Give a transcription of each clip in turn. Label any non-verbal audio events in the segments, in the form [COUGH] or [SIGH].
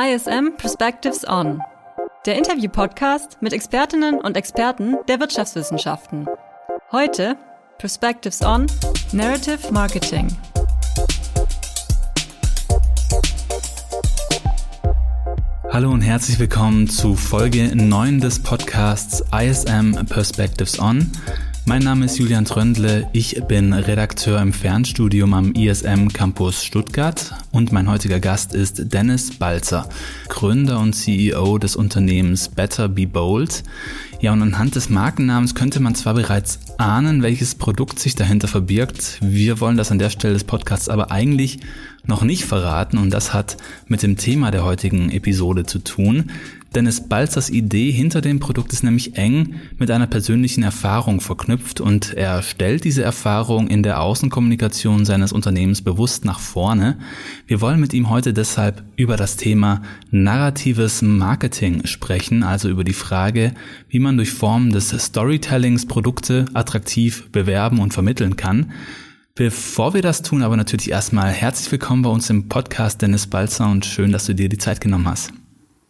ISM Perspectives On, der Interview-Podcast mit Expertinnen und Experten der Wirtschaftswissenschaften. Heute Perspectives On Narrative Marketing. Hallo und herzlich willkommen zu Folge 9 des Podcasts ISM Perspectives On. Mein Name ist Julian Tröndle, ich bin Redakteur im Fernstudium am ISM Campus Stuttgart und mein heutiger Gast ist Dennis Balzer, Gründer und CEO des Unternehmens Better Be Bold. Ja, und anhand des Markennamens könnte man zwar bereits ahnen, welches Produkt sich dahinter verbirgt. Wir wollen das an der Stelle des Podcasts aber eigentlich noch nicht verraten und das hat mit dem Thema der heutigen Episode zu tun. Dennis Balzers Idee hinter dem Produkt ist nämlich eng mit einer persönlichen Erfahrung verknüpft und er stellt diese Erfahrung in der Außenkommunikation seines Unternehmens bewusst nach vorne. Wir wollen mit ihm heute deshalb über das Thema narratives Marketing sprechen, also über die Frage, wie man durch Form des Storytellings Produkte attraktiv bewerben und vermitteln kann. Bevor wir das tun, aber natürlich erstmal herzlich willkommen bei uns im Podcast Dennis Balzer und schön, dass du dir die Zeit genommen hast.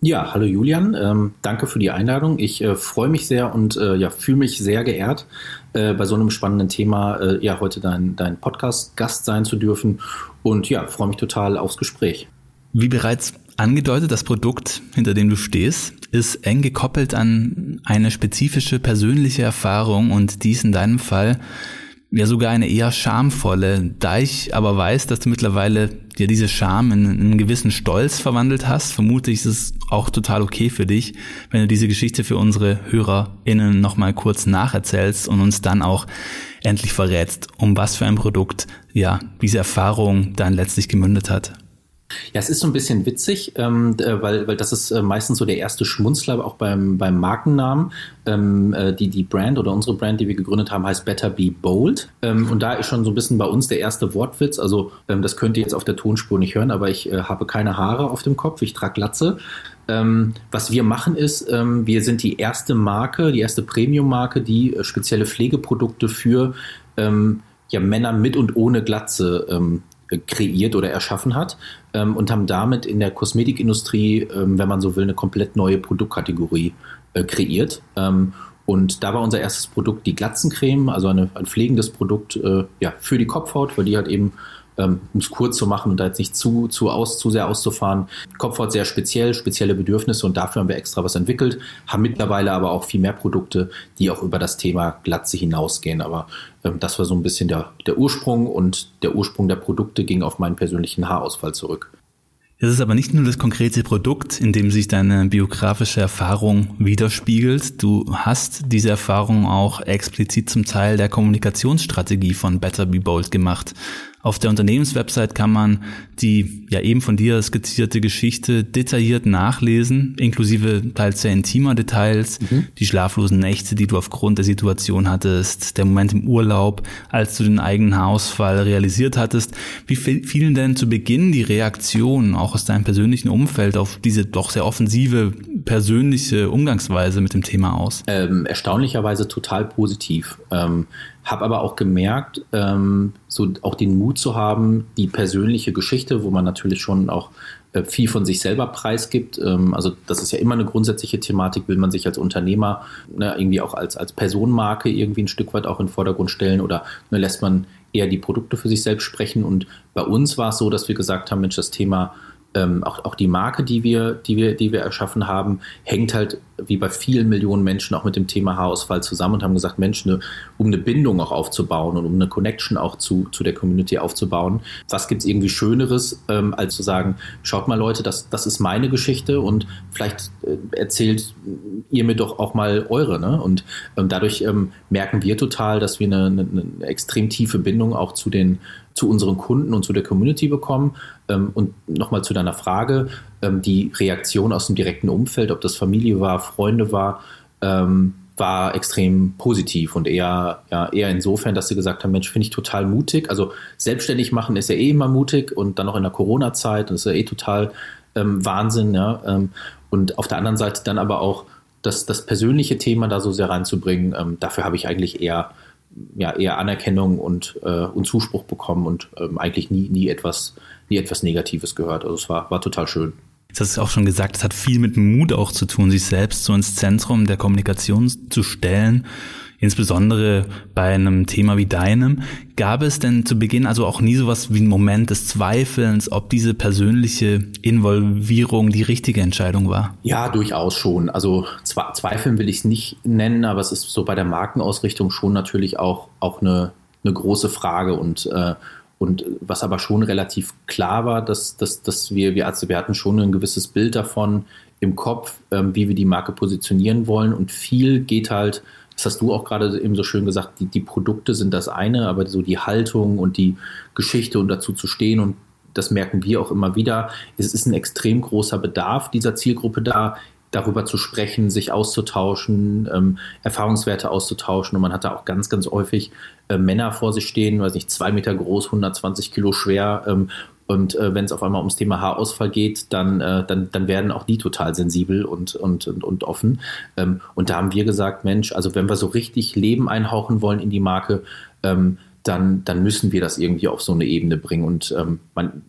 Ja, hallo Julian, ähm, danke für die Einladung. Ich äh, freue mich sehr und äh, ja, fühle mich sehr geehrt, äh, bei so einem spannenden Thema äh, ja heute dein, dein Podcast-Gast sein zu dürfen und ja, freue mich total aufs Gespräch. Wie bereits angedeutet, das Produkt, hinter dem du stehst, ist eng gekoppelt an eine spezifische persönliche Erfahrung und dies in deinem Fall ja sogar eine eher schamvolle, da ich aber weiß, dass du mittlerweile dir diese Scham in, in einen gewissen Stolz verwandelt hast, vermute ich, ist es auch total okay für dich, wenn du diese Geschichte für unsere HörerInnen nochmal kurz nacherzählst und uns dann auch endlich verrätst, um was für ein Produkt, ja, diese Erfahrung dann letztlich gemündet hat. Ja, es ist so ein bisschen witzig, ähm, weil, weil das ist äh, meistens so der erste Schmunzler auch beim, beim Markennamen. Ähm, äh, die, die Brand oder unsere Brand, die wir gegründet haben, heißt Better Be Bold. Ähm, und da ist schon so ein bisschen bei uns der erste Wortwitz. Also ähm, das könnt ihr jetzt auf der Tonspur nicht hören, aber ich äh, habe keine Haare auf dem Kopf, ich trage Glatze. Ähm, was wir machen ist, ähm, wir sind die erste Marke, die erste Premium-Marke, die äh, spezielle Pflegeprodukte für ähm, ja, Männer mit und ohne Glatze ähm, kreiert oder erschaffen hat ähm, und haben damit in der Kosmetikindustrie, ähm, wenn man so will, eine komplett neue Produktkategorie äh, kreiert. Ähm, und da war unser erstes Produkt die Glatzencreme, also eine, ein pflegendes Produkt äh, ja, für die Kopfhaut, weil die halt eben ähm, um es kurz zu machen und da jetzt nicht zu, zu, aus, zu sehr auszufahren. Kopfhaut sehr speziell, spezielle Bedürfnisse und dafür haben wir extra was entwickelt, haben mittlerweile aber auch viel mehr Produkte, die auch über das Thema Glatze hinausgehen. Aber ähm, das war so ein bisschen der, der Ursprung und der Ursprung der Produkte ging auf meinen persönlichen Haarausfall zurück. Es ist aber nicht nur das konkrete Produkt, in dem sich deine biografische Erfahrung widerspiegelt. Du hast diese Erfahrung auch explizit zum Teil der Kommunikationsstrategie von Better Be Bold gemacht. Auf der Unternehmenswebsite kann man die ja eben von dir skizzierte Geschichte detailliert nachlesen, inklusive teils sehr intimer Details, mhm. die schlaflosen Nächte, die du aufgrund der Situation hattest, der Moment im Urlaub, als du den eigenen Haarausfall realisiert hattest. Wie fielen denn zu Beginn die Reaktionen auch aus deinem persönlichen Umfeld auf diese doch sehr offensive persönliche Umgangsweise mit dem Thema aus? Ähm, erstaunlicherweise total positiv. Ähm, habe aber auch gemerkt, ähm, so auch den Mut zu haben, die persönliche Geschichte, wo man natürlich schon auch äh, viel von sich selber preisgibt. Ähm, also das ist ja immer eine grundsätzliche Thematik, will man sich als Unternehmer ne, irgendwie auch als, als Personenmarke irgendwie ein Stück weit auch in den Vordergrund stellen oder ne, lässt man eher die Produkte für sich selbst sprechen. Und bei uns war es so, dass wir gesagt haben, Mensch, das Thema ähm, auch, auch die Marke, die wir, die, wir, die wir erschaffen haben, hängt halt wie bei vielen Millionen Menschen auch mit dem Thema Haarausfall zusammen und haben gesagt, Mensch, ne, um eine Bindung auch aufzubauen und um eine Connection auch zu, zu der Community aufzubauen, was gibt es irgendwie Schöneres, ähm, als zu sagen, schaut mal Leute, das, das ist meine Geschichte und vielleicht äh, erzählt ihr mir doch auch mal eure. Ne? Und ähm, dadurch ähm, merken wir total, dass wir eine, eine, eine extrem tiefe Bindung auch zu den zu unseren Kunden und zu der Community bekommen. Ähm, und nochmal zu deiner Frage, ähm, die Reaktion aus dem direkten Umfeld, ob das Familie war, Freunde war, ähm, war extrem positiv und eher, ja, eher insofern, dass sie gesagt haben, Mensch, finde ich total mutig. Also selbstständig machen ist ja eh immer mutig und dann noch in der Corona-Zeit, das ist ja eh total ähm, Wahnsinn. Ja? Ähm, und auf der anderen Seite dann aber auch das, das persönliche Thema da so sehr reinzubringen, ähm, dafür habe ich eigentlich eher ja, eher Anerkennung und, äh, und Zuspruch bekommen und ähm, eigentlich nie, nie, etwas, nie etwas Negatives gehört. Also es war, war total schön. Jetzt hast du auch schon gesagt, es hat viel mit Mut auch zu tun, sich selbst so ins Zentrum der Kommunikation zu stellen insbesondere bei einem Thema wie deinem. Gab es denn zu Beginn also auch nie sowas wie einen Moment des Zweifelns, ob diese persönliche Involvierung die richtige Entscheidung war? Ja, durchaus schon. Also Zweifeln will ich es nicht nennen, aber es ist so bei der Markenausrichtung schon natürlich auch, auch eine, eine große Frage und äh, und was aber schon relativ klar war, dass, dass, dass wir, wir Ärzte, wir hatten schon ein gewisses Bild davon im Kopf, ähm, wie wir die Marke positionieren wollen. Und viel geht halt das hast du auch gerade eben so schön gesagt, die, die Produkte sind das eine, aber so die Haltung und die Geschichte und dazu zu stehen und das merken wir auch immer wieder. Es ist ein extrem großer Bedarf dieser Zielgruppe da, darüber zu sprechen, sich auszutauschen, ähm, Erfahrungswerte auszutauschen. Und man hat da auch ganz, ganz häufig äh, Männer vor sich stehen, weiß nicht, zwei Meter groß, 120 Kilo schwer, ähm, und äh, wenn es auf einmal ums Thema Haarausfall geht, dann, äh, dann, dann werden auch die total sensibel und, und, und, und offen. Ähm, und da haben wir gesagt, Mensch, also wenn wir so richtig Leben einhauchen wollen in die Marke, ähm, dann, dann müssen wir das irgendwie auf so eine Ebene bringen. Und ähm, man,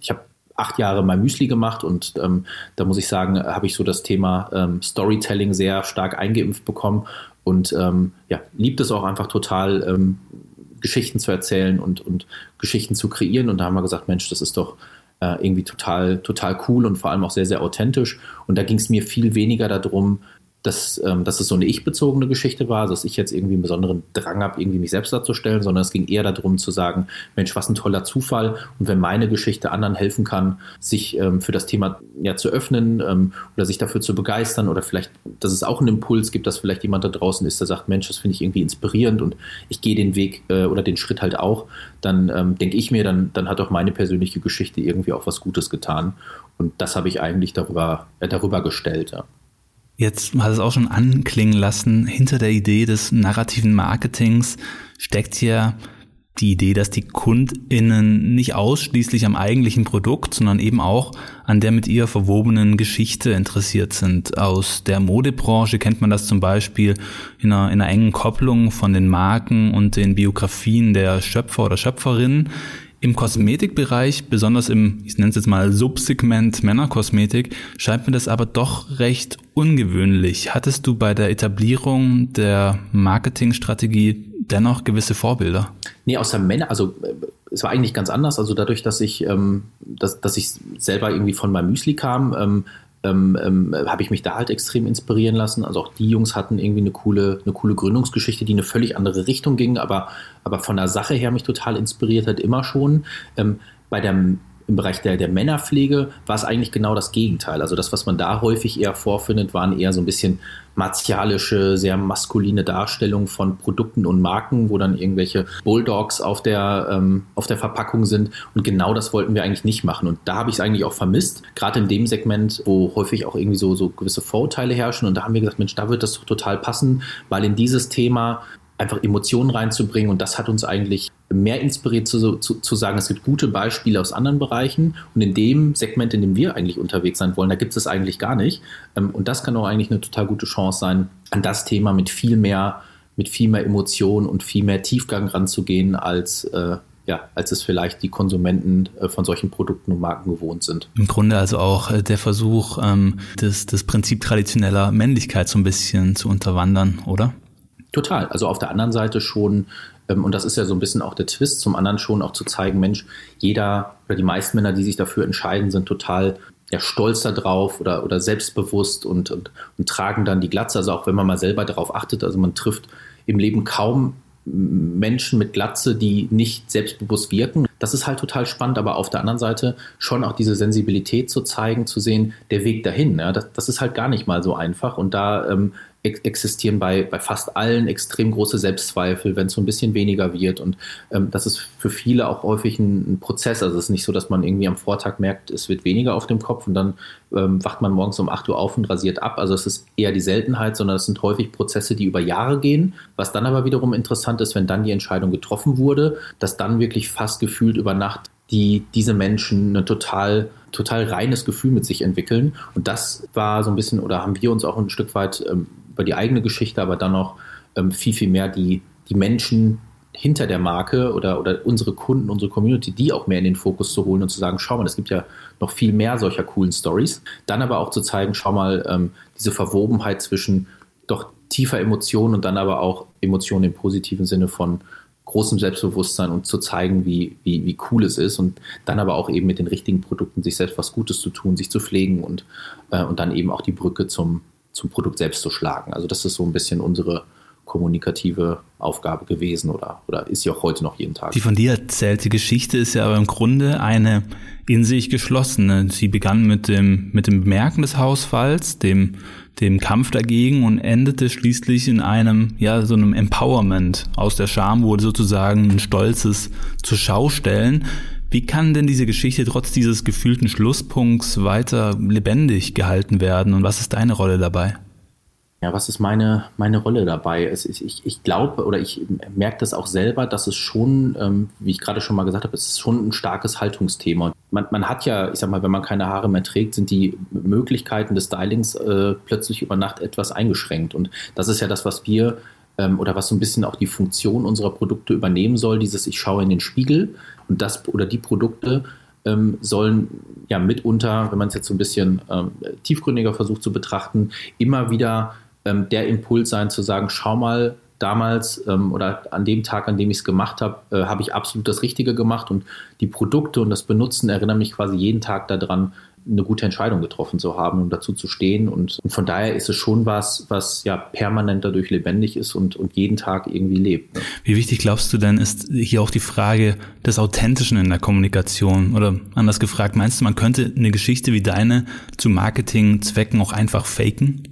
ich habe acht Jahre mal Müsli gemacht und ähm, da muss ich sagen, habe ich so das Thema ähm, Storytelling sehr stark eingeimpft bekommen und ähm, ja, liebt es auch einfach total, ähm, Geschichten zu erzählen und, und Geschichten zu kreieren. Und da haben wir gesagt, Mensch, das ist doch äh, irgendwie total, total cool und vor allem auch sehr, sehr authentisch. Und da ging es mir viel weniger darum, dass, ähm, dass es so eine ich-bezogene Geschichte war, dass ich jetzt irgendwie einen besonderen Drang habe, irgendwie mich selbst darzustellen, sondern es ging eher darum zu sagen, Mensch, was ein toller Zufall und wenn meine Geschichte anderen helfen kann, sich ähm, für das Thema ja zu öffnen ähm, oder sich dafür zu begeistern oder vielleicht, dass es auch einen Impuls gibt, dass vielleicht jemand da draußen ist, der sagt, Mensch, das finde ich irgendwie inspirierend und ich gehe den Weg äh, oder den Schritt halt auch, dann ähm, denke ich mir, dann, dann hat auch meine persönliche Geschichte irgendwie auch was Gutes getan und das habe ich eigentlich darüber, äh, darüber gestellt. Ja. Jetzt hat es auch schon anklingen lassen, hinter der Idee des narrativen Marketings steckt ja die Idee, dass die KundInnen nicht ausschließlich am eigentlichen Produkt, sondern eben auch an der mit ihr verwobenen Geschichte interessiert sind. Aus der Modebranche kennt man das zum Beispiel in einer, in einer engen Kopplung von den Marken und den Biografien der Schöpfer oder Schöpferinnen. Im Kosmetikbereich, besonders im, ich nenne es jetzt mal Subsegment Männerkosmetik, scheint mir das aber doch recht ungewöhnlich. Hattest du bei der Etablierung der Marketingstrategie dennoch gewisse Vorbilder? Nee, außer Männer, also äh, es war eigentlich ganz anders. Also dadurch, dass ich, ähm, dass, dass ich selber irgendwie von meinem Müsli kam, ähm, ähm, ähm, habe ich mich da halt extrem inspirieren lassen. Also auch die Jungs hatten irgendwie eine coole, eine coole Gründungsgeschichte, die eine völlig andere Richtung ging, aber, aber von der Sache her mich total inspiriert hat, immer schon. Ähm, bei der im Bereich der, der Männerpflege war es eigentlich genau das Gegenteil. Also das, was man da häufig eher vorfindet, waren eher so ein bisschen martialische, sehr maskuline Darstellungen von Produkten und Marken, wo dann irgendwelche Bulldogs auf der, ähm, auf der Verpackung sind. Und genau das wollten wir eigentlich nicht machen. Und da habe ich es eigentlich auch vermisst, gerade in dem Segment, wo häufig auch irgendwie so, so gewisse Vorurteile herrschen. Und da haben wir gesagt, Mensch, da wird das doch total passen, weil in dieses Thema einfach Emotionen reinzubringen. Und das hat uns eigentlich mehr inspiriert zu, zu, zu sagen, es gibt gute Beispiele aus anderen Bereichen. Und in dem Segment, in dem wir eigentlich unterwegs sein wollen, da gibt es eigentlich gar nicht. Ähm, und das kann auch eigentlich eine total gute Chance sein, an das Thema mit viel mehr, mit viel mehr Emotionen und viel mehr Tiefgang ranzugehen, als äh, ja, als es vielleicht die Konsumenten äh, von solchen Produkten und Marken gewohnt sind. Im Grunde also auch äh, der Versuch, ähm, das, das Prinzip traditioneller Männlichkeit so ein bisschen zu unterwandern, oder? Total. Also auf der anderen Seite schon, ähm, und das ist ja so ein bisschen auch der Twist, zum anderen schon auch zu zeigen, Mensch, jeder oder die meisten Männer, die sich dafür entscheiden, sind total ja, stolz darauf oder, oder selbstbewusst und, und, und tragen dann die Glatze. Also auch wenn man mal selber darauf achtet, also man trifft im Leben kaum Menschen mit Glatze, die nicht selbstbewusst wirken. Das ist halt total spannend, aber auf der anderen Seite schon auch diese Sensibilität zu zeigen, zu sehen, der Weg dahin, ja, das, das ist halt gar nicht mal so einfach. Und da ähm, existieren bei, bei fast allen extrem große Selbstzweifel, wenn es so ein bisschen weniger wird. Und ähm, das ist für viele auch häufig ein, ein, Prozess. Also es ist nicht so, dass man irgendwie am Vortag merkt, es wird weniger auf dem Kopf und dann ähm, wacht man morgens um 8 Uhr auf und rasiert ab. Also es ist eher die Seltenheit, sondern es sind häufig Prozesse, die über Jahre gehen. Was dann aber wiederum interessant ist, wenn dann die Entscheidung getroffen wurde, dass dann wirklich fast gefühlt über Nacht die diese Menschen ein total, total reines Gefühl mit sich entwickeln. Und das war so ein bisschen, oder haben wir uns auch ein Stück weit ähm, über die eigene Geschichte, aber dann noch ähm, viel, viel mehr die, die Menschen hinter der Marke oder, oder unsere Kunden, unsere Community, die auch mehr in den Fokus zu holen und zu sagen, schau mal, es gibt ja noch viel mehr solcher coolen Stories. Dann aber auch zu zeigen, schau mal, ähm, diese Verwobenheit zwischen doch tiefer Emotionen und dann aber auch Emotionen im positiven Sinne von großem Selbstbewusstsein und zu zeigen, wie, wie, wie cool es ist und dann aber auch eben mit den richtigen Produkten sich selbst was Gutes zu tun, sich zu pflegen und, äh, und dann eben auch die Brücke zum, zum Produkt selbst zu schlagen. Also das ist so ein bisschen unsere, kommunikative Aufgabe gewesen oder, oder ist sie auch heute noch jeden Tag. Die von dir erzählte Geschichte ist ja aber im Grunde eine in sich geschlossene. Sie begann mit dem, mit dem Bemerken des Hausfalls, dem, dem Kampf dagegen und endete schließlich in einem, ja, so einem Empowerment. Aus der Scham wurde sozusagen ein stolzes zur stellen. Wie kann denn diese Geschichte trotz dieses gefühlten Schlusspunkts weiter lebendig gehalten werden und was ist deine Rolle dabei? Ja, was ist meine, meine Rolle dabei? Es, ich, ich glaube oder ich merke das auch selber, dass es schon, ähm, wie ich gerade schon mal gesagt habe, es ist schon ein starkes Haltungsthema. Man, man hat ja, ich sag mal, wenn man keine Haare mehr trägt, sind die Möglichkeiten des Stylings äh, plötzlich über Nacht etwas eingeschränkt. Und das ist ja das, was wir ähm, oder was so ein bisschen auch die Funktion unserer Produkte übernehmen soll, dieses Ich schaue in den Spiegel und das oder die Produkte ähm, sollen ja mitunter, wenn man es jetzt so ein bisschen ähm, tiefgründiger versucht zu betrachten, immer wieder ähm, der Impuls sein zu sagen, schau mal, damals ähm, oder an dem Tag, an dem ich es gemacht habe, äh, habe ich absolut das Richtige gemacht und die Produkte und das Benutzen erinnern mich quasi jeden Tag daran, eine gute Entscheidung getroffen zu haben und dazu zu stehen. Und, und, von daher ist es schon was, was ja permanent dadurch lebendig ist und, und jeden Tag irgendwie lebt. Ne? Wie wichtig glaubst du denn, ist hier auch die Frage des Authentischen in der Kommunikation? Oder anders gefragt, meinst du, man könnte eine Geschichte wie deine zu Marketingzwecken auch einfach faken?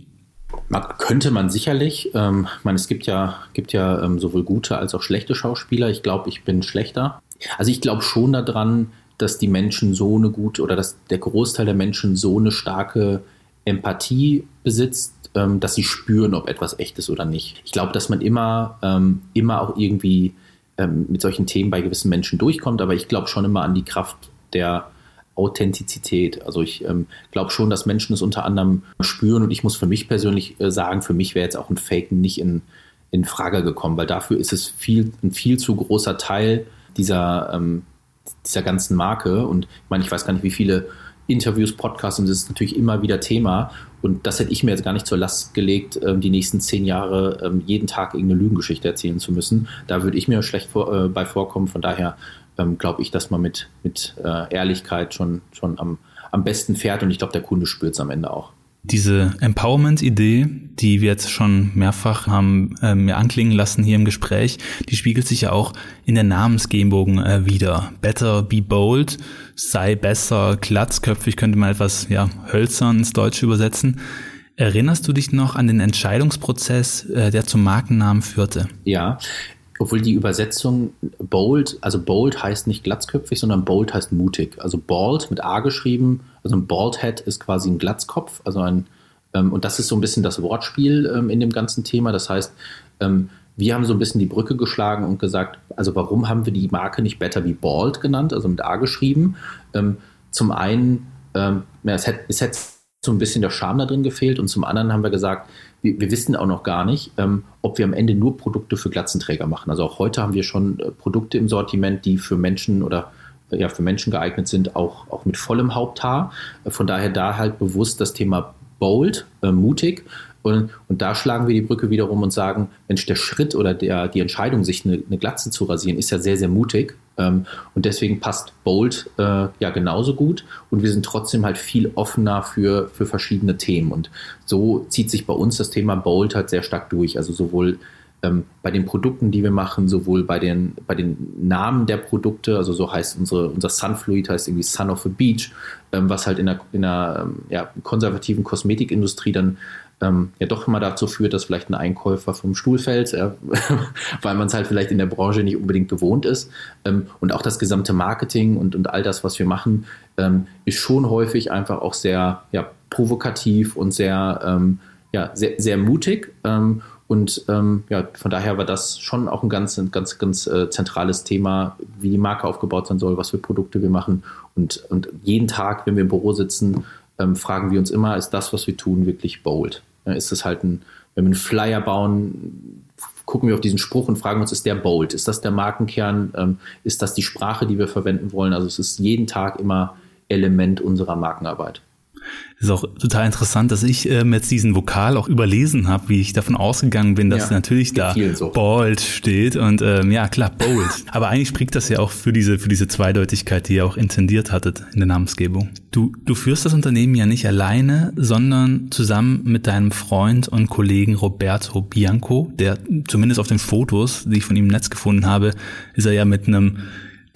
könnte man sicherlich. Ähm, ich meine, es gibt ja, gibt ja ähm, sowohl gute als auch schlechte Schauspieler. Ich glaube, ich bin schlechter. Also ich glaube schon daran, dass die Menschen so eine gute oder dass der Großteil der Menschen so eine starke Empathie besitzt, ähm, dass sie spüren, ob etwas echt ist oder nicht. Ich glaube, dass man immer, ähm, immer auch irgendwie ähm, mit solchen Themen bei gewissen Menschen durchkommt, aber ich glaube schon immer an die Kraft der Authentizität. Also ich ähm, glaube schon, dass Menschen es unter anderem spüren und ich muss für mich persönlich äh, sagen, für mich wäre jetzt auch ein Fake nicht in, in Frage gekommen, weil dafür ist es viel, ein viel zu großer Teil dieser, ähm, dieser ganzen Marke und ich meine, ich weiß gar nicht, wie viele Interviews, Podcasts und das ist natürlich immer wieder Thema und das hätte ich mir jetzt gar nicht zur Last gelegt, ähm, die nächsten zehn Jahre ähm, jeden Tag irgendeine Lügengeschichte erzählen zu müssen. Da würde ich mir schlecht vor, äh, bei vorkommen. Von daher ähm, glaube ich, dass man mit, mit äh, Ehrlichkeit schon, schon am, am besten fährt und ich glaube, der Kunde spürt es am Ende auch. Diese Empowerment-Idee, die wir jetzt schon mehrfach haben äh, mir anklingen lassen hier im Gespräch, die spiegelt sich ja auch in der Namensgebung äh, wieder. Better be bold, sei besser, glatzköpfig könnte man etwas ja hölzern ins Deutsche übersetzen. Erinnerst du dich noch an den Entscheidungsprozess, äh, der zum Markennamen führte? Ja, obwohl die Übersetzung bold, also bold heißt nicht glatzköpfig, sondern bold heißt mutig. Also bald mit A geschrieben, also ein bald head ist quasi ein Glatzkopf, also ein, ähm, und das ist so ein bisschen das Wortspiel ähm, in dem ganzen Thema. Das heißt, ähm, wir haben so ein bisschen die Brücke geschlagen und gesagt, also warum haben wir die Marke nicht Better wie Bald genannt, also mit A geschrieben? Ähm, zum einen, ähm, ja, hätte, es hätte so ein bisschen der Charme da drin gefehlt und zum anderen haben wir gesagt, wir, wir wissen auch noch gar nicht, ähm, ob wir am Ende nur Produkte für Glatzenträger machen. Also auch heute haben wir schon äh, Produkte im Sortiment, die für Menschen oder äh, ja, für Menschen geeignet sind, auch, auch mit vollem Haupthaar. Äh, von daher da halt bewusst das Thema bold, äh, mutig. Und, und da schlagen wir die Brücke wiederum und sagen, Mensch, der Schritt oder der, die Entscheidung, sich eine, eine Glatze zu rasieren, ist ja sehr, sehr mutig. Ähm, und deswegen passt Bold äh, ja genauso gut. Und wir sind trotzdem halt viel offener für, für verschiedene Themen. Und so zieht sich bei uns das Thema Bold halt sehr stark durch. Also sowohl ähm, bei den Produkten, die wir machen, sowohl bei den, bei den Namen der Produkte, also so heißt unsere, unser Sunfluid heißt irgendwie Sun of a Beach, ähm, was halt in der, in der ähm, ja, konservativen Kosmetikindustrie dann ähm, ja doch immer dazu führt, dass vielleicht ein Einkäufer vom Stuhl fällt, äh, [LAUGHS] weil man es halt vielleicht in der Branche nicht unbedingt gewohnt ist. Ähm, und auch das gesamte Marketing und, und all das, was wir machen, ähm, ist schon häufig einfach auch sehr ja, provokativ und sehr, ähm, ja, sehr, sehr mutig. Ähm, und ähm, ja, von daher war das schon auch ein ganz, ganz, ganz äh, zentrales Thema, wie die Marke aufgebaut sein soll, was für Produkte wir machen. Und, und jeden Tag, wenn wir im Büro sitzen, fragen wir uns immer, ist das, was wir tun, wirklich bold? Ist es halt ein, wenn wir einen Flyer bauen, gucken wir auf diesen Spruch und fragen uns, ist der bold? Ist das der Markenkern? Ähm, ist das die Sprache, die wir verwenden wollen? Also es ist jeden Tag immer Element unserer Markenarbeit. Ist auch total interessant, dass ich ähm, jetzt diesen Vokal auch überlesen habe, wie ich davon ausgegangen bin, dass ja, natürlich da so. bold steht und ähm, ja klar bold. [LAUGHS] Aber eigentlich spricht das ja auch für diese für diese Zweideutigkeit, die ihr auch intendiert hattet in der Namensgebung. Du du führst das Unternehmen ja nicht alleine, sondern zusammen mit deinem Freund und Kollegen Roberto Bianco, der zumindest auf den Fotos, die ich von ihm im Netz gefunden habe, ist er ja mit einem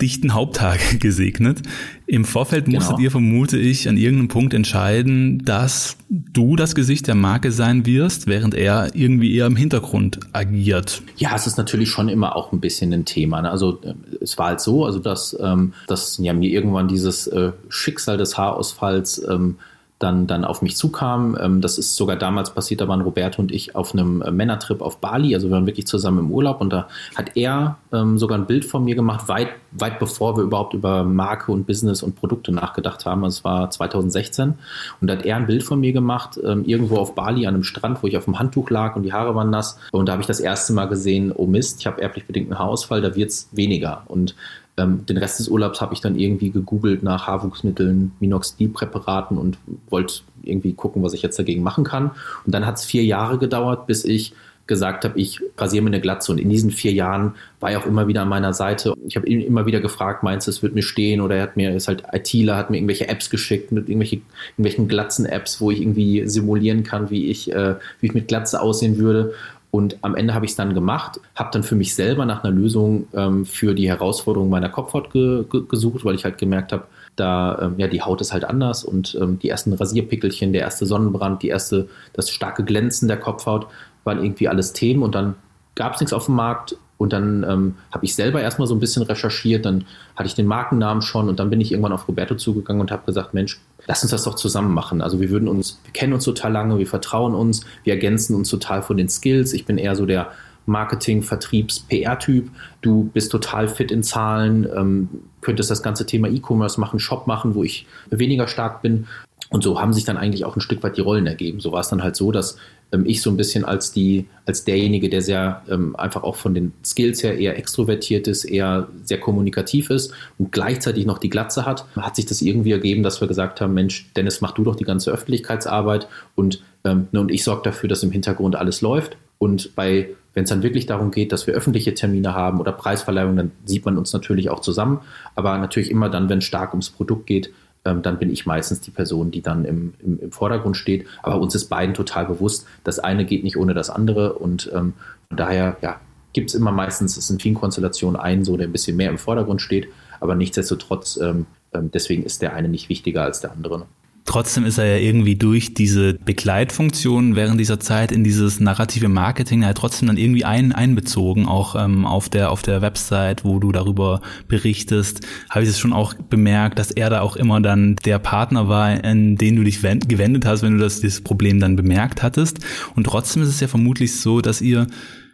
dichten Haupttag [LAUGHS] gesegnet. Im Vorfeld genau. musstet ihr, vermute ich, an irgendeinem Punkt entscheiden, dass du das Gesicht der Marke sein wirst, während er irgendwie eher im Hintergrund agiert. Ja, es ist natürlich schon immer auch ein bisschen ein Thema. Ne? Also äh, es war halt so, also dass, ähm, dass ja mir irgendwann dieses äh, Schicksal des Haarausfalls ähm, dann, dann auf mich zukam. Ähm, das ist sogar damals passiert, da waren Roberto und ich auf einem äh, Männertrip auf Bali, also wir waren wirklich zusammen im Urlaub und da hat er ähm, sogar ein Bild von mir gemacht, weit, weit bevor wir überhaupt über Marke und Business und Produkte nachgedacht haben. Das war 2016 und da hat er ein Bild von mir gemacht, ähm, irgendwo auf Bali an einem Strand, wo ich auf dem Handtuch lag und die Haare waren nass und da habe ich das erste Mal gesehen, oh Mist, ich habe erblich bedingten Haarausfall, da wird es weniger und ähm, den Rest des Urlaubs habe ich dann irgendwie gegoogelt nach Haarwuchsmitteln, Minoxidil-Präparaten und wollte irgendwie gucken, was ich jetzt dagegen machen kann. Und dann hat es vier Jahre gedauert, bis ich gesagt habe, ich rasiere mir eine Glatze. Und in diesen vier Jahren war er auch immer wieder an meiner Seite. Ich habe ihn immer wieder gefragt, meinst du, es wird mir stehen? Oder er hat mir, ist halt ITler, hat mir irgendwelche Apps geschickt mit irgendwelche, irgendwelchen Glatzen-Apps, wo ich irgendwie simulieren kann, wie ich, äh, wie ich mit Glatze aussehen würde. Und am Ende habe ich es dann gemacht, habe dann für mich selber nach einer Lösung ähm, für die Herausforderung meiner Kopfhaut ge ge gesucht, weil ich halt gemerkt habe, da ähm, ja die Haut ist halt anders und ähm, die ersten Rasierpickelchen, der erste Sonnenbrand, die erste das starke Glänzen der Kopfhaut waren irgendwie alles Themen und dann gab es nichts auf dem Markt und dann ähm, habe ich selber erstmal so ein bisschen recherchiert, dann hatte ich den Markennamen schon und dann bin ich irgendwann auf Roberto zugegangen und habe gesagt, Mensch, lass uns das doch zusammen machen. Also wir würden uns, wir kennen uns total lange, wir vertrauen uns, wir ergänzen uns total von den Skills. Ich bin eher so der Marketing, Vertriebs, PR-Typ. Du bist total fit in Zahlen, ähm, könntest das ganze Thema E-Commerce machen, Shop machen, wo ich weniger stark bin. Und so haben sich dann eigentlich auch ein Stück weit die Rollen ergeben. So war es dann halt so, dass ähm, ich so ein bisschen als die, als derjenige, der sehr ähm, einfach auch von den Skills her eher extrovertiert ist, eher sehr kommunikativ ist und gleichzeitig noch die Glatze hat, hat sich das irgendwie ergeben, dass wir gesagt haben, Mensch, Dennis, mach du doch die ganze Öffentlichkeitsarbeit und, ähm, ne, und ich sorge dafür, dass im Hintergrund alles läuft. Und bei wenn es dann wirklich darum geht, dass wir öffentliche Termine haben oder Preisverleihungen, dann sieht man uns natürlich auch zusammen. Aber natürlich immer dann, wenn es stark ums Produkt geht, ähm, dann bin ich meistens die Person, die dann im, im, im, Vordergrund steht. Aber uns ist beiden total bewusst, das eine geht nicht ohne das andere und ähm, von daher ja, gibt es immer meistens, es sind vielen Konstellationen einen, so der ein bisschen mehr im Vordergrund steht, aber nichtsdestotrotz, ähm, ähm deswegen ist der eine nicht wichtiger als der andere. Trotzdem ist er ja irgendwie durch diese Begleitfunktion während dieser Zeit in dieses narrative Marketing halt trotzdem dann irgendwie ein, einbezogen, auch ähm, auf der auf der Website, wo du darüber berichtest, habe ich es schon auch bemerkt, dass er da auch immer dann der Partner war, in den du dich gewendet hast, wenn du das dieses Problem dann bemerkt hattest. Und trotzdem ist es ja vermutlich so, dass ihr,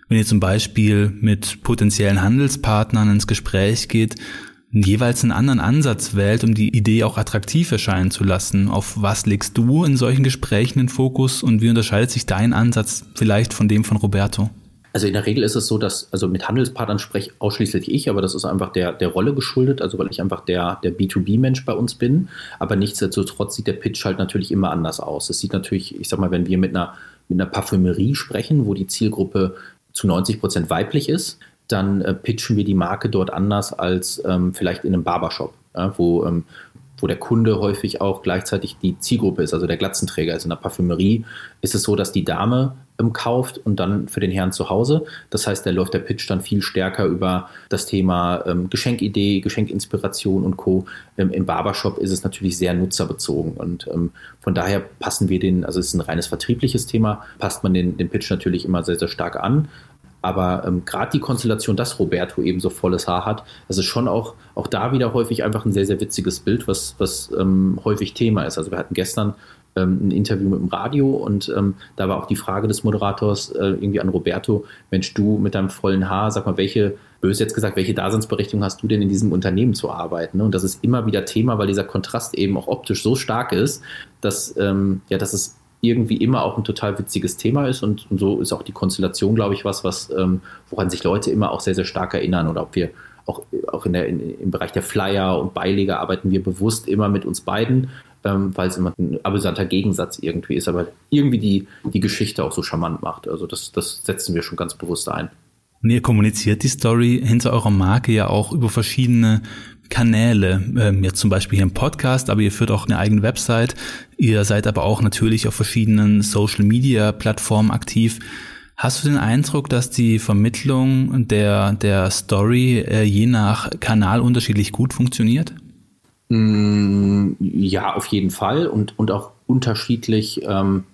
wenn ihr zum Beispiel mit potenziellen Handelspartnern ins Gespräch geht, jeweils einen anderen Ansatz wählt, um die Idee auch attraktiv erscheinen zu lassen. Auf was legst du in solchen Gesprächen den Fokus und wie unterscheidet sich dein Ansatz vielleicht von dem von Roberto? Also in der Regel ist es so, dass, also mit Handelspartnern spreche ausschließlich ich, aber das ist einfach der, der Rolle geschuldet, also weil ich einfach der, der B2B-Mensch bei uns bin. Aber nichtsdestotrotz sieht der Pitch halt natürlich immer anders aus. Es sieht natürlich, ich sag mal, wenn wir mit einer, mit einer Parfümerie sprechen, wo die Zielgruppe zu 90 Prozent weiblich ist, dann äh, pitchen wir die Marke dort anders als ähm, vielleicht in einem Barbershop, ja, wo, ähm, wo der Kunde häufig auch gleichzeitig die Zielgruppe ist, also der Glatzenträger. Also in der Parfümerie ist es so, dass die Dame ähm, kauft und dann für den Herrn zu Hause. Das heißt, da läuft der Pitch dann viel stärker über das Thema ähm, Geschenkidee, Geschenkinspiration und Co. Ähm, Im Barbershop ist es natürlich sehr nutzerbezogen und ähm, von daher passen wir den, also es ist ein reines vertriebliches Thema, passt man den, den Pitch natürlich immer sehr, sehr stark an. Aber ähm, gerade die Konstellation, dass Roberto eben so volles Haar hat, das ist schon auch, auch da wieder häufig einfach ein sehr, sehr witziges Bild, was, was ähm, häufig Thema ist. Also wir hatten gestern ähm, ein Interview mit dem Radio und ähm, da war auch die Frage des Moderators äh, irgendwie an Roberto, Mensch, du mit deinem vollen Haar, sag mal, welche, böse jetzt gesagt, welche Daseinsberechtigung hast du denn in diesem Unternehmen zu arbeiten? Ne? Und das ist immer wieder Thema, weil dieser Kontrast eben auch optisch so stark ist, dass, ähm, ja, dass es irgendwie immer auch ein total witziges Thema ist und, und so ist auch die Konstellation, glaube ich, was, was ähm, woran sich Leute immer auch sehr, sehr stark erinnern oder ob wir auch, auch in der, in, im Bereich der Flyer und Beileger arbeiten wir bewusst immer mit uns beiden, ähm, weil es immer ein amüsanter Gegensatz irgendwie ist, aber irgendwie die, die Geschichte auch so charmant macht. Also das, das setzen wir schon ganz bewusst ein. Und ihr kommuniziert die Story hinter eurer Marke ja auch über verschiedene Kanäle, ähm, jetzt zum Beispiel hier im Podcast, aber ihr führt auch eine eigene Website. Ihr seid aber auch natürlich auf verschiedenen Social Media Plattformen aktiv. Hast du den Eindruck, dass die Vermittlung der, der Story äh, je nach Kanal unterschiedlich gut funktioniert? Mm, ja, auf jeden Fall und, und auch unterschiedlich, ähm,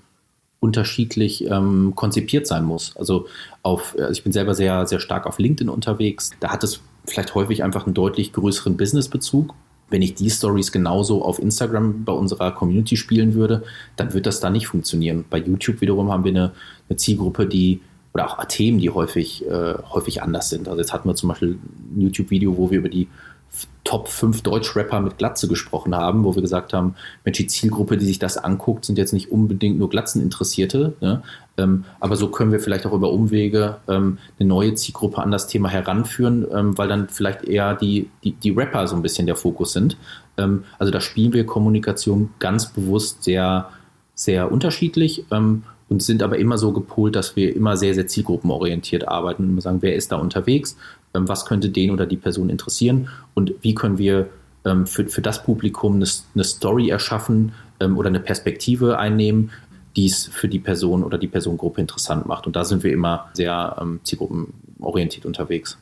unterschiedlich ähm, konzipiert sein muss. Also auf, also ich bin selber sehr, sehr stark auf LinkedIn unterwegs. Da hat es vielleicht häufig einfach einen deutlich größeren Businessbezug. Wenn ich die Stories genauso auf Instagram bei unserer Community spielen würde, dann wird das da nicht funktionieren. Bei YouTube wiederum haben wir eine, eine Zielgruppe, die oder auch Themen, die häufig, äh, häufig anders sind. Also jetzt hatten wir zum Beispiel ein YouTube-Video, wo wir über die Top 5 Deutschrapper mit Glatze gesprochen haben, wo wir gesagt haben, Mensch, die Zielgruppe, die sich das anguckt, sind jetzt nicht unbedingt nur Glatzeninteressierte, ne? ähm, aber so können wir vielleicht auch über Umwege ähm, eine neue Zielgruppe an das Thema heranführen, ähm, weil dann vielleicht eher die, die, die, Rapper so ein bisschen der Fokus sind. Ähm, also da spielen wir Kommunikation ganz bewusst sehr, sehr unterschiedlich ähm, und sind aber immer so gepolt, dass wir immer sehr, sehr zielgruppenorientiert arbeiten und sagen, wer ist da unterwegs, ähm, was könnte den oder die Person interessieren und wie können wir ähm, für, für das Publikum eine, eine Story erschaffen ähm, oder eine Perspektive einnehmen, die es für die Person oder die Personengruppe interessant macht. Und da sind wir immer sehr zielgruppenorientiert unterwegs.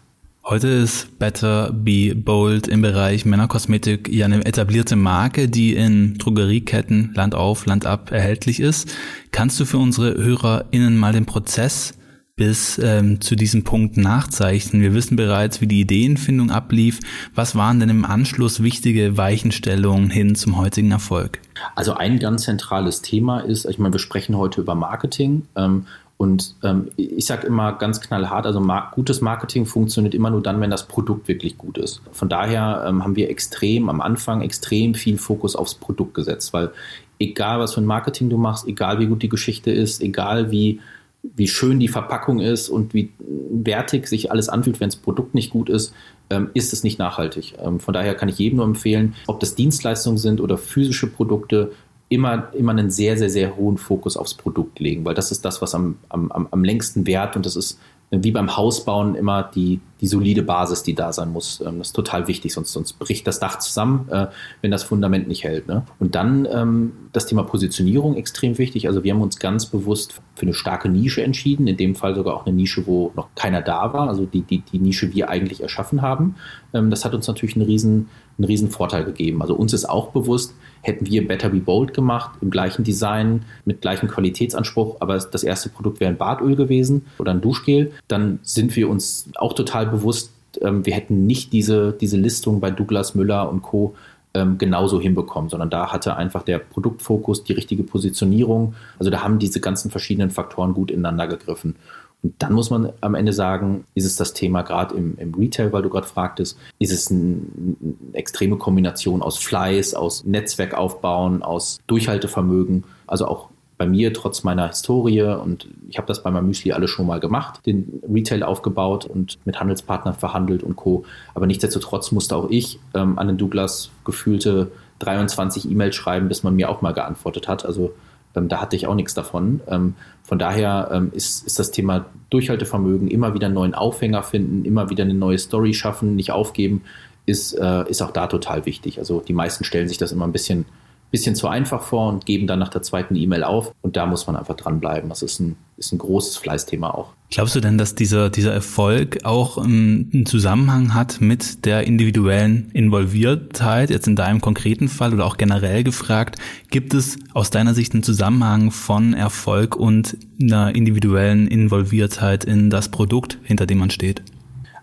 Heute ist Better Be Bold im Bereich Männerkosmetik ja eine etablierte Marke, die in Drogerieketten Land auf, Land ab erhältlich ist. Kannst du für unsere HörerInnen mal den Prozess bis ähm, zu diesem Punkt nachzeichnen? Wir wissen bereits, wie die Ideenfindung ablief. Was waren denn im Anschluss wichtige Weichenstellungen hin zum heutigen Erfolg? Also ein ganz zentrales Thema ist, ich meine, wir sprechen heute über Marketing ähm, und ähm, ich sage immer ganz knallhart, also mar gutes Marketing funktioniert immer nur dann, wenn das Produkt wirklich gut ist. Von daher ähm, haben wir extrem am Anfang extrem viel Fokus aufs Produkt gesetzt, weil egal was für ein Marketing du machst, egal wie gut die Geschichte ist, egal wie, wie schön die Verpackung ist und wie wertig sich alles anfühlt, wenn das Produkt nicht gut ist, ähm, ist es nicht nachhaltig. Ähm, von daher kann ich jedem nur empfehlen, ob das Dienstleistungen sind oder physische Produkte, immer, immer einen sehr, sehr, sehr hohen Fokus aufs Produkt legen, weil das ist das, was am, am, am längsten wert und das ist wie beim Hausbauen immer die, die solide Basis, die da sein muss. Ähm, das ist total wichtig, sonst, sonst bricht das Dach zusammen, äh, wenn das Fundament nicht hält. Ne? Und dann ähm, das Thema Positionierung extrem wichtig. Also wir haben uns ganz bewusst für eine starke Nische entschieden, in dem Fall sogar auch eine Nische, wo noch keiner da war, also die, die, die Nische wir eigentlich erschaffen haben. Ähm, das hat uns natürlich einen riesen, einen riesen Vorteil gegeben. Also uns ist auch bewusst, hätten wir Better Be Bold gemacht, im gleichen Design, mit gleichem Qualitätsanspruch, aber das erste Produkt wäre ein Badöl gewesen oder ein Duschgel, dann sind wir uns auch total bewusst, ähm, wir hätten nicht diese, diese Listung bei Douglas Müller und Co. Ähm, genauso hinbekommen, sondern da hatte einfach der Produktfokus die richtige Positionierung. Also da haben diese ganzen verschiedenen Faktoren gut ineinander gegriffen. Und dann muss man am Ende sagen, ist es das Thema gerade im, im, Retail, weil du gerade fragtest, ist es ein, eine extreme Kombination aus Fleiß, aus Netzwerk aufbauen, aus Durchhaltevermögen, also auch bei mir trotz meiner Historie und ich habe das bei meinem Müsli alles schon mal gemacht, den Retail aufgebaut und mit Handelspartnern verhandelt und Co. Aber nichtsdestotrotz musste auch ich ähm, an den Douglas gefühlte 23 E-Mails schreiben, bis man mir auch mal geantwortet hat. Also ähm, da hatte ich auch nichts davon. Ähm, von daher ähm, ist, ist das Thema Durchhaltevermögen, immer wieder einen neuen Aufhänger finden, immer wieder eine neue Story schaffen, nicht aufgeben, ist, äh, ist auch da total wichtig. Also die meisten stellen sich das immer ein bisschen bisschen zu einfach vor und geben dann nach der zweiten E-Mail auf. Und da muss man einfach dranbleiben. Das ist ein, ist ein großes Fleißthema auch. Glaubst du denn, dass dieser, dieser Erfolg auch einen Zusammenhang hat mit der individuellen Involviertheit, jetzt in deinem konkreten Fall oder auch generell gefragt, gibt es aus deiner Sicht einen Zusammenhang von Erfolg und einer individuellen Involviertheit in das Produkt, hinter dem man steht?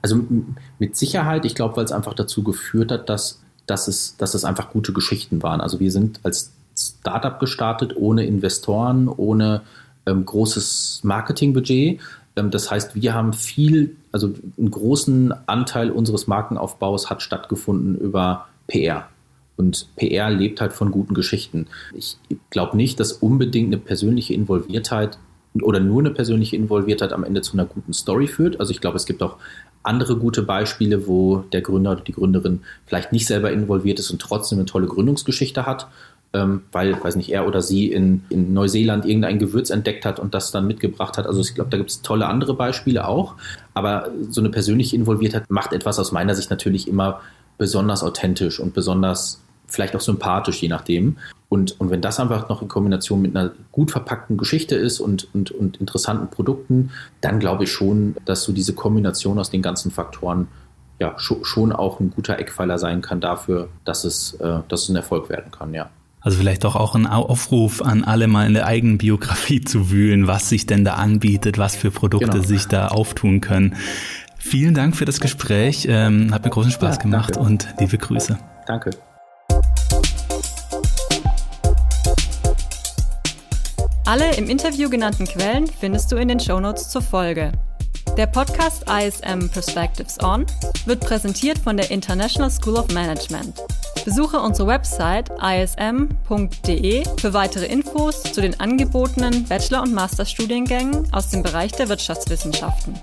Also mit Sicherheit, ich glaube, weil es einfach dazu geführt hat, dass dass es, dass es einfach gute Geschichten waren. Also wir sind als Startup gestartet, ohne Investoren, ohne ähm, großes Marketingbudget. Ähm, das heißt, wir haben viel, also einen großen Anteil unseres Markenaufbaus hat stattgefunden über PR. Und PR lebt halt von guten Geschichten. Ich glaube nicht, dass unbedingt eine persönliche Involviertheit oder nur eine persönliche Involviertheit am Ende zu einer guten Story führt. Also ich glaube, es gibt auch andere gute Beispiele, wo der Gründer oder die Gründerin vielleicht nicht selber involviert ist und trotzdem eine tolle Gründungsgeschichte hat, ähm, weil, weiß nicht, er oder sie in, in Neuseeland irgendein Gewürz entdeckt hat und das dann mitgebracht hat. Also ich glaube, da gibt es tolle andere Beispiele auch. Aber so eine persönliche Involviertheit macht etwas aus meiner Sicht natürlich immer besonders authentisch und besonders vielleicht auch sympathisch, je nachdem. Und, und wenn das einfach noch in Kombination mit einer gut verpackten Geschichte ist und, und, und interessanten Produkten, dann glaube ich schon, dass so diese Kombination aus den ganzen Faktoren ja schon auch ein guter Eckpfeiler sein kann dafür, dass es, äh, dass es ein Erfolg werden kann, ja. Also vielleicht doch auch ein Aufruf an alle mal in der eigenen Biografie zu wühlen, was sich denn da anbietet, was für Produkte genau. sich da auftun können. Vielen Dank für das Gespräch, ähm, hat mir großen Spaß ja, gemacht und liebe Grüße. Danke. Alle im Interview genannten Quellen findest du in den Shownotes zur Folge. Der Podcast ISM Perspectives On wird präsentiert von der International School of Management. Besuche unsere Website ism.de für weitere Infos zu den angebotenen Bachelor- und Masterstudiengängen aus dem Bereich der Wirtschaftswissenschaften.